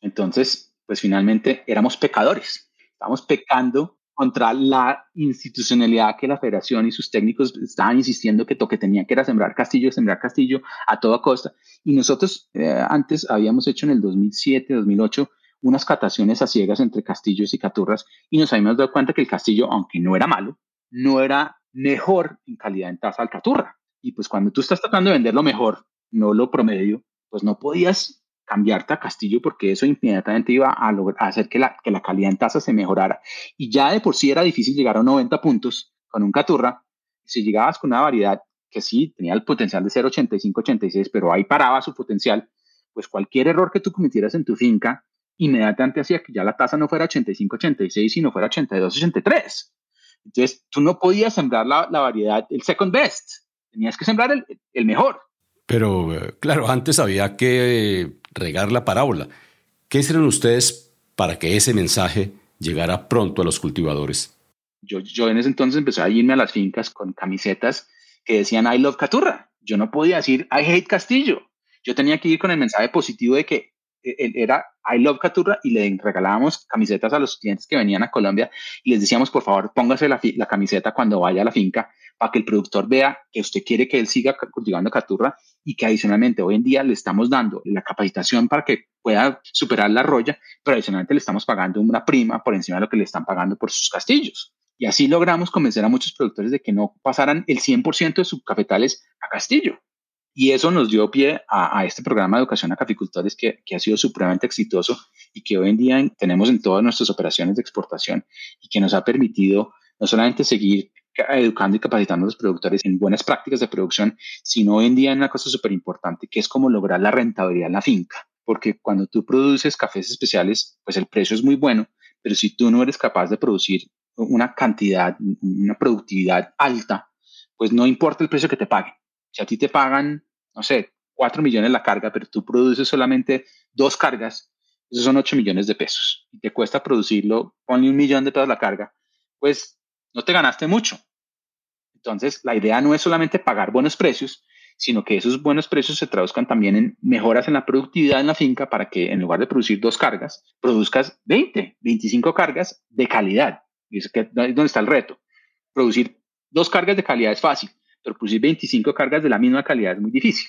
Entonces, pues finalmente éramos pecadores, estábamos pecando contra la institucionalidad que la federación y sus técnicos estaban insistiendo que toque tenía que era sembrar castillo, sembrar castillo a toda costa. Y nosotros eh, antes habíamos hecho en el 2007, 2008 unas cataciones a ciegas entre castillos y caturras y nos habíamos dado cuenta que el castillo, aunque no era malo, no era mejor en calidad en tasa al caturra. Y pues cuando tú estás tratando de vender lo mejor, no lo promedio, pues no podías cambiarte a Castillo porque eso inmediatamente iba a, hacer que la, que la calidad en tasa se mejorara. Y ya de por sí era difícil llegar a 90 puntos con un Caturra. Si llegabas con una variedad que sí tenía el potencial de ser 85, 86, pero ahí paraba su potencial, pues cualquier error que tú cometieras en tu finca inmediatamente hacía que ya la tasa no fuera 85, 86, sino fuera 82, 83. Entonces, tú no podías sembrar la, la variedad, el second best, tenías que sembrar el, el mejor. Pero, eh, claro, antes había que regar la parábola. ¿Qué hicieron ustedes para que ese mensaje llegara pronto a los cultivadores? Yo, en ese entonces empecé a irme a las fincas con camisetas que decían I love Caturra. Yo no podía decir I hate Castillo. Yo tenía que ir con el mensaje positivo de que eh, era I Love Caturra y le regalábamos camisetas a los clientes que venían a Colombia y les decíamos, por favor, póngase la, la, camiseta cuando vaya a la finca para que el productor vea que usted quiere que él siga cultivando Caturra y que adicionalmente hoy en día le estamos dando la capacitación para que pueda superar la roya, pero adicionalmente le estamos pagando una prima por encima de lo que le están pagando por sus castillos. Y así logramos convencer a muchos productores de que no pasaran el 100% de sus cafetales a castillo. Y eso nos dio pie a, este programa de educación a caficultores que, que, ha sido supremamente exitoso y que hoy en día tenemos en todas nuestras operaciones de exportación y que nos ha permitido no solamente seguir educando y capacitando a los productores en buenas prácticas de producción, sino hoy en día en una cosa súper importante que es como lograr la rentabilidad en la finca. Porque cuando tú produces cafés especiales, pues el precio es muy bueno, pero si tú no eres capaz de producir una cantidad, una productividad alta, pues no importa el precio que te paguen si a ti te pagan, no sé, 4 millones la carga, pero tú produces solamente dos cargas, esos son 8 millones de pesos. Y te cuesta producirlo, ponle un millón de pesos la carga, pues no te ganaste mucho. Entonces, la idea no es solamente pagar buenos precios, sino que esos buenos precios se traduzcan también en mejoras en la productividad en la finca para que en lugar de producir dos cargas, produzcas 20, 25 cargas de calidad. Y es que, donde está el reto. Producir dos cargas de calidad es fácil, producir 25 cargas de la misma calidad es muy difícil.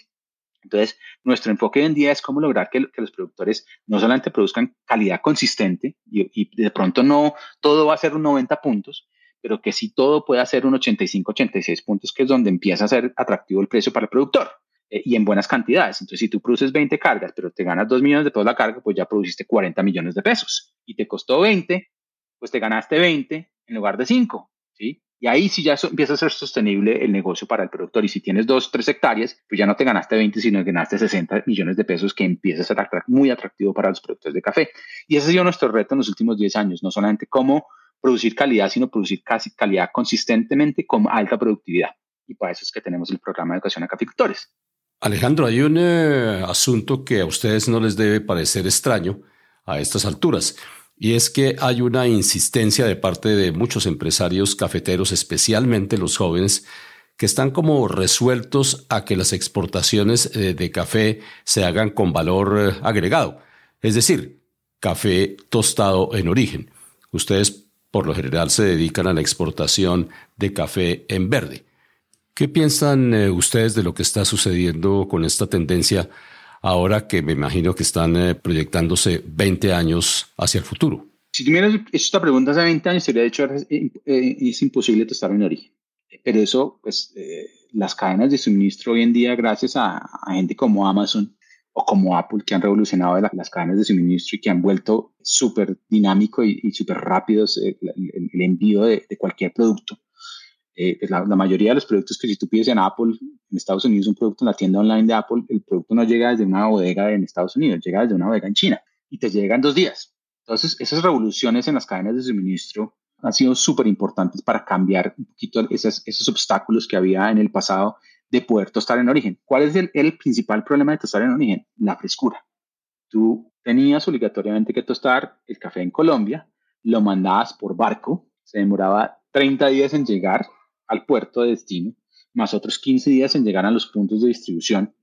Entonces, nuestro enfoque hoy en día es cómo lograr que, los productores no solamente produzcan calidad consistente y, de pronto no todo va a ser un 90 puntos, pero que sí todo pueda ser un 85, 86 puntos, que es donde empieza a ser atractivo el precio para el productor eh, y en buenas cantidades. Entonces, si tú produces 20 cargas, pero te ganas 2 millones de pesos la carga, pues ya produciste 40 millones de pesos y te costó 20, pues te ganaste 20 en lugar de 5, ¿sí? Y ahí sí ya empieza a ser sostenible el negocio para el productor. Y si tienes dos, tres hectáreas, pues ya no te ganaste 20, sino que ganaste 60 millones de pesos, que empieza a ser muy atractivo para los productores de café. Y ese ha sido nuestro reto en los últimos 10 años, no solamente cómo producir calidad, sino producir casi calidad consistentemente con alta productividad. Y para eso es que tenemos el programa de educación a caficultores. Alejandro, hay un eh, asunto que a ustedes no les debe parecer extraño a estas alturas. Y es que hay una insistencia de parte de muchos empresarios cafeteros, especialmente los jóvenes, que están como resueltos a que las exportaciones eh, de café se hagan con valor eh, agregado, es decir, café tostado en origen. Ustedes por lo general se dedican a la exportación de café en verde. ¿Qué piensan eh, ustedes de lo que está sucediendo con esta tendencia ahora que me imagino que están eh, proyectándose 20 años hacia el futuro? Si tú me hubieras hecho esta pregunta hace 20 años, sería dicho es, imposible tostar en origen. Pero eso, pues, las cadenas de suministro hoy en día, gracias a, gente como Amazon, o como Apple, que han revolucionado las cadenas de suministro y que han vuelto súper dinámico y, súper rápidos el, envío de, cualquier producto. Eh, pues la, mayoría de los productos que si tú pides en Apple, en Estados Unidos, un producto en la tienda online de Apple, el producto no llega desde una bodega en Estados Unidos, llega desde una bodega en China y te llega en dos días. Entonces, esas revoluciones en las cadenas de suministro han sido súper importantes para cambiar un poquito esos, esos obstáculos que había en el pasado de poder tostar en origen. ¿Cuál es el, principal problema de tostar en origen? La frescura. Tú tenías obligatoriamente que tostar el café en Colombia, lo mandabas por barco, se demoraba 30 días en llegar al puerto de destino, más otros 15 días en llegar a los puntos de distribución.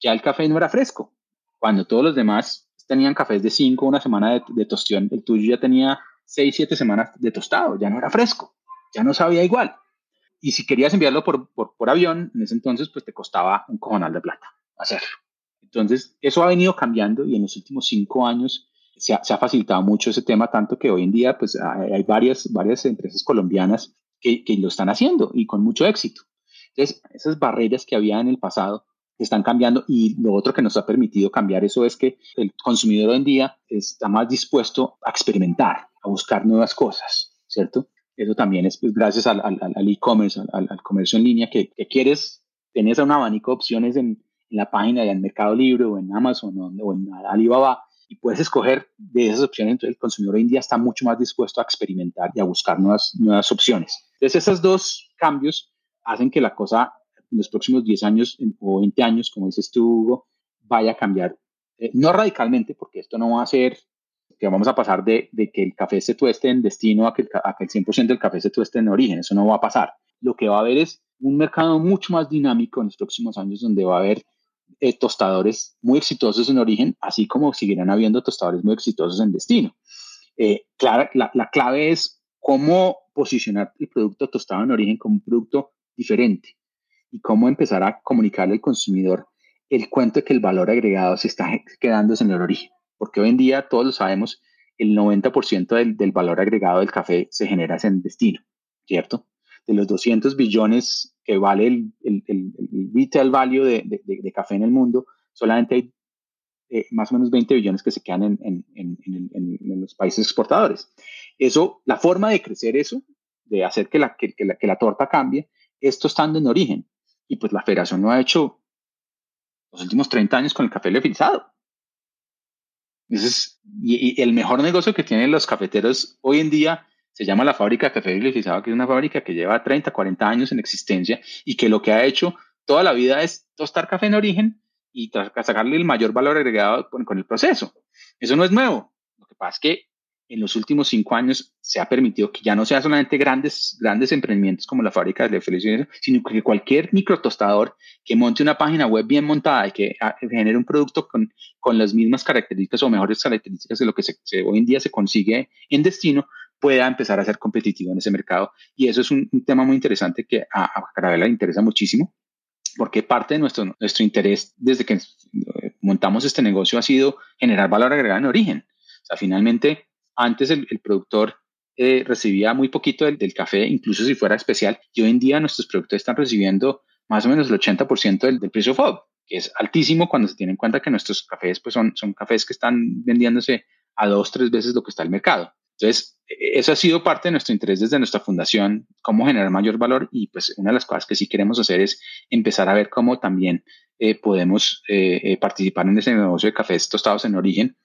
Ya el café no era fresco. Cuando todos los demás tenían cafés de 5, una semana de, tostión, el tuyo ya tenía 6, 7 semanas de tostado, ya no era fresco, ya no sabía igual. Y si querías enviarlo por, por, avión, en ese entonces, pues te costaba un cojonal de plata hacerlo. Entonces, eso ha venido cambiando y en los últimos cinco años se ha, se ha facilitado mucho ese tema, tanto que hoy en día, pues hay, varias, varias empresas colombianas que, lo están haciendo y con mucho éxito. Entonces, esas barreras que había en el pasado están cambiando y lo otro que nos ha permitido cambiar eso es que el consumidor hoy en día está más dispuesto a experimentar, a buscar nuevas cosas, ¿cierto? Eso también es pues, gracias al e-commerce, al, al, comercio en línea, que, que, quieres, tenés un abanico de opciones en, en la página de Mercado Libre o en Amazon o, en Alibaba y puedes escoger de esas opciones. Entonces el consumidor hoy en día está mucho más dispuesto a experimentar y a buscar nuevas, nuevas opciones. Entonces esos dos cambios hacen que la cosa en los próximos 10 años o 20 años, como dices tú, Hugo, vaya a cambiar. Eh, no radicalmente, porque esto no va a ser que vamos a pasar de, de, que el café se tueste en destino a que, el, a que el 100% del café se tueste en origen. Eso no va a pasar. Lo que va a haber es un mercado mucho más dinámico en los próximos años donde va a haber eh, tostadores muy exitosos en origen, así como seguirán habiendo tostadores muy exitosos en destino. Eh, la, la clave es cómo posicionar el producto tostado en origen como un producto diferente y cómo empezar a comunicarle al consumidor el cuento de que el valor agregado se está quedando en el origen porque hoy en día todos lo sabemos, el 90% del, del, valor agregado del café se genera en destino, ¿cierto? De los 200 billones que vale el, el, el retail value de, de, de, café en el mundo, solamente hay eh, más o menos 20 billones que se quedan en, en, en, los países exportadores. Eso, la forma de crecer eso, de hacer que la, que, que la, que la torta cambie, esto estando en origen. Y pues la federación lo ha hecho los últimos 30 años con el café leofilizado y, el mejor negocio que tienen los cafeteros hoy en día se llama la fábrica de café biblificado, que es una fábrica que lleva 30, 40 años en existencia y que lo que ha hecho toda la vida es tostar café en origen y sacarle el mayor valor agregado con, el proceso. Eso no es nuevo. Lo que pasa es que en los últimos cinco años se ha permitido que ya no sea solamente grandes, grandes emprendimientos como la fábrica de Felicidad, sino que cualquier microtostador que monte una página web bien montada y que ah, genere un producto con, con las mismas características o mejores características de lo que se, hoy en día se consigue en destino, pueda empezar a ser competitivo en ese mercado. Y eso es un, tema muy interesante que a, a Carabela le interesa muchísimo, porque parte de nuestro, nuestro interés desde que eh, montamos este negocio ha sido generar valor agregado en origen. O sea, finalmente antes el, productor eh, recibía muy poquito del, café, incluso si fuera especial, y hoy en día nuestros productores están recibiendo más o menos el 80% del, del precio FOB, que es altísimo cuando se tiene en cuenta que nuestros cafés pues son, son cafés que están vendiéndose a dos, tres veces lo que está el mercado. Entonces, e, eso ha sido parte de nuestro interés desde nuestra fundación, cómo generar mayor valor y pues una de las cosas que sí queremos hacer es empezar a ver cómo también eh, podemos eh, participar en ese negocio de cafés tostados en origen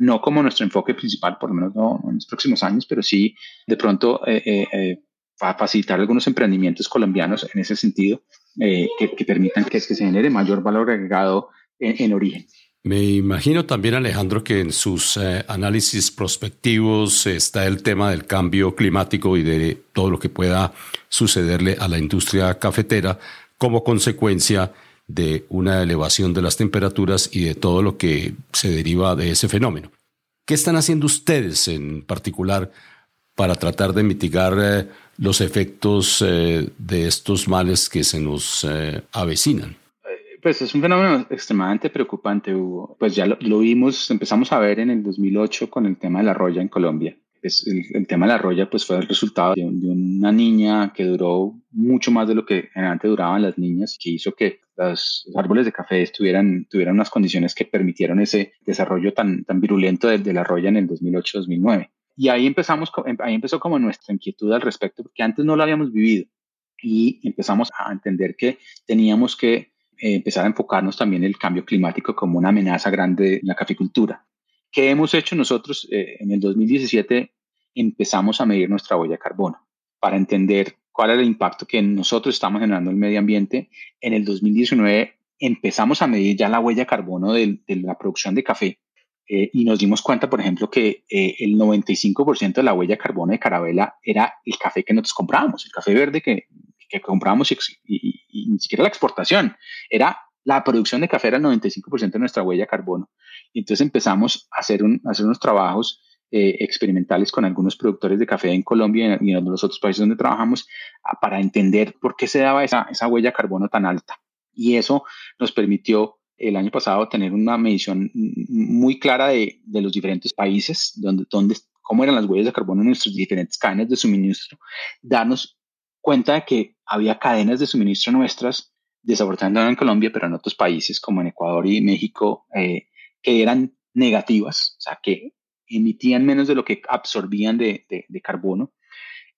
no como nuestro enfoque principal, por lo menos no, en los próximos años, pero sí de pronto eh, eh, eh facilitar algunos emprendimientos colombianos en ese sentido eh, que, permitan que, que, se genere mayor valor agregado en, origen. Me imagino también, Alejandro, que en sus análisis prospectivos está el tema del cambio climático y de todo lo que pueda sucederle a la industria cafetera como consecuencia de una elevación de las temperaturas y de todo lo que se deriva de ese fenómeno. ¿Qué están haciendo ustedes en particular para tratar de mitigar eh, los efectos eh, de estos males que se nos avecinan? Pues es un fenómeno extremadamente preocupante, Hugo. Pues ya lo, vimos, empezamos a ver en el 2008 con el tema de la roya en Colombia. Pues el, tema de la roya pues fue el resultado de, una niña que duró mucho más de lo que antes duraban las niñas, que hizo que los árboles de café estuvieran, tuvieran unas condiciones que permitieron ese desarrollo tan, tan virulento de, de la roya en el 2008-2009. Y ahí empezamos, ahí empezó como nuestra inquietud al respecto, porque antes no lo habíamos vivido y empezamos a entender que teníamos que empezar a enfocarnos también en el cambio climático como una amenaza grande en la caficultura. ¿Qué hemos hecho nosotros? Eh, en el 2017 empezamos a medir nuestra huella de carbono para entender cuál era el impacto que nosotros estamos generando en el medio ambiente. En el 2019 empezamos a medir ya la huella de carbono de, la producción de café eh, y nos dimos cuenta, por ejemplo, que el 95% de la huella de carbono de Carabela era el café que nosotros comprábamos, el café verde que, que compramos y, ni siquiera la exportación, era la producción de café era el 95% de nuestra huella de carbono. Y entonces empezamos a hacer, un, hacer unos trabajos eh, experimentales con algunos productores de café en Colombia y en, los otros países donde trabajamos para entender por qué se daba esa, esa huella de carbono tan alta. Y eso nos permitió el año pasado tener una medición muy clara de, de los diferentes países, donde, donde, cómo eran las huellas de carbono en nuestras diferentes cadenas de suministro, darnos cuenta de que había cadenas de suministro nuestras, desafortunadamente en Colombia, pero en otros países como en Ecuador y México, eh, que eran negativas, o sea, que emitían menos de lo que absorbían de, carbono.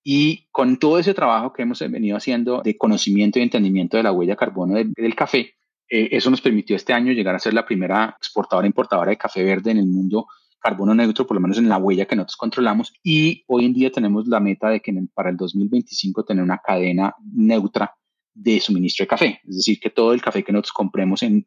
Y con todo ese trabajo que hemos venido haciendo de conocimiento y entendimiento de la huella de carbono del, café, eh, eso nos permitió este año llegar a ser la primera exportadora e importadora de café verde en el mundo carbono neutro, por lo menos en la huella que nosotros controlamos. Y hoy en día tenemos la meta de que para el 2025 tener una cadena neutra de suministro de café. Es decir, que todo el café que nosotros compremos en,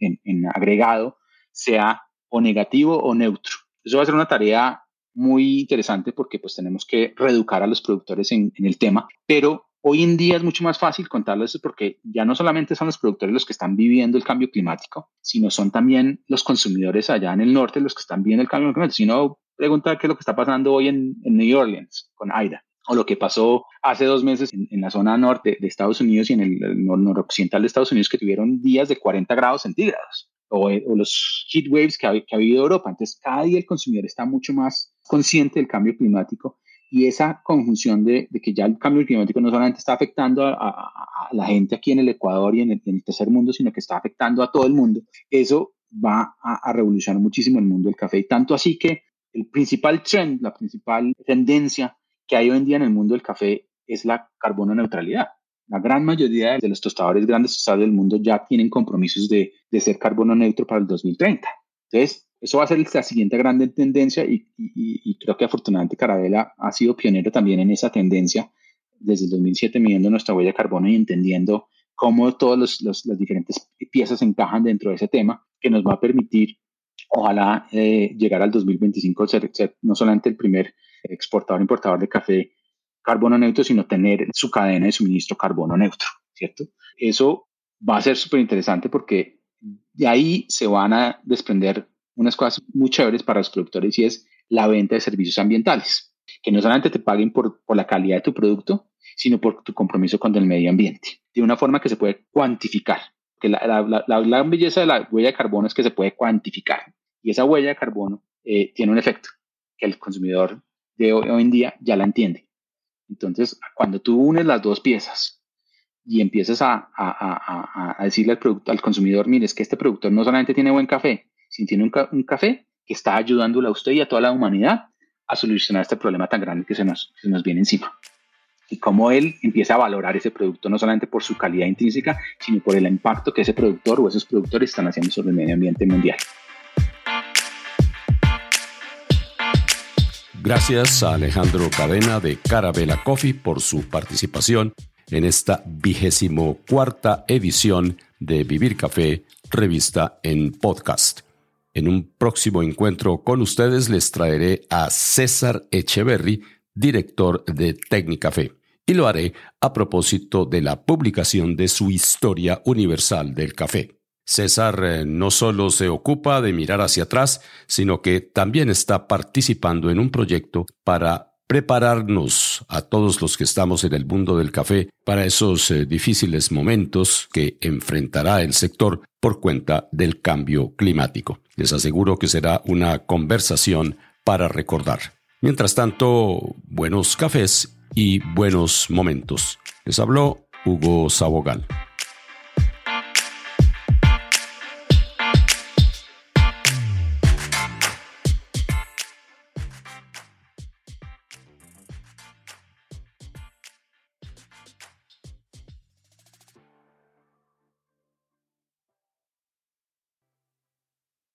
agregado sea o negativo o neutro. Eso va a ser una tarea muy interesante porque pues tenemos que reeducar a los productores en, en el tema, pero Hoy en día es mucho más fácil contarles porque ya no solamente son los productores los que están viviendo el cambio climático, sino son también los consumidores allá en el norte los que están viviendo el cambio climático. Si no, pregunta qué es lo que está pasando hoy en, New Orleans con Aida o lo que pasó hace dos meses en, la zona norte de Estados Unidos y en el, noroccidental de Estados Unidos que tuvieron días de 40 grados centígrados o, los heat waves que ha, que ha Europa. Entonces, cada día el consumidor está mucho más consciente del cambio climático y esa conjunción de, que ya el cambio climático no solamente está afectando a, la gente aquí en el Ecuador y en el, tercer mundo, sino que está afectando a todo el mundo, eso va a, revolucionar muchísimo el mundo del café. Y tanto así que el principal trend, la principal tendencia que hay hoy en día en el mundo del café es la carbono neutralidad. La gran mayoría de los tostadores, grandes tostadores del mundo ya tienen compromisos de, de ser carbono neutro para el 2030. Entonces, eso va a ser la siguiente gran tendencia y, creo que afortunadamente Carabela ha sido pionero también en esa tendencia desde el 2007 midiendo nuestra huella de carbono y entendiendo cómo todas las diferentes piezas encajan dentro de ese tema que nos va a permitir, ojalá, eh, llegar al 2025 ser, ser no solamente el primer exportador importador de café carbono neutro, sino tener su cadena de suministro carbono neutro, ¿cierto? Eso va a ser súper interesante porque de ahí se van a desprender unas cosas muy chéveres para los productores y es la venta de servicios ambientales, que no solamente te paguen por, por la calidad de tu producto, sino por tu compromiso con el medio ambiente, de una forma que se puede cuantificar. Que la, la, la, belleza de la huella de carbono es que se puede cuantificar y esa huella de carbono eh, tiene un efecto que el consumidor de hoy, hoy en día ya la entiende. Entonces, cuando tú unes las dos piezas y empiezas a, a, a, a decirle al, producto, al consumidor, mire, es que este productor no solamente tiene buen café, si tiene un, café que está ayudándole a usted y a toda la humanidad a solucionar este problema tan grande que se nos, se nos viene encima. Y cómo él empieza a valorar ese producto no solamente por su calidad intrínseca, sino por el impacto que ese productor o esos productores están haciendo sobre el medio ambiente mundial. Gracias a Alejandro Cadena de Carabela Coffee por su participación en esta vigésimo cuarta edición de Vivir Café, revista en podcast. En un próximo encuentro con ustedes les traeré a César Echeverry, director de Técnicafé, y lo haré a propósito de la publicación de su Historia Universal del Café. César eh, no solo se ocupa de mirar hacia atrás, sino que también está participando en un proyecto para prepararnos a todos los que estamos en el mundo del café para esos eh, difíciles momentos que enfrentará el sector por cuenta del cambio climático. Les aseguro que será una conversación para recordar. Mientras tanto, buenos cafés y buenos momentos. Les habló Hugo Sabogal.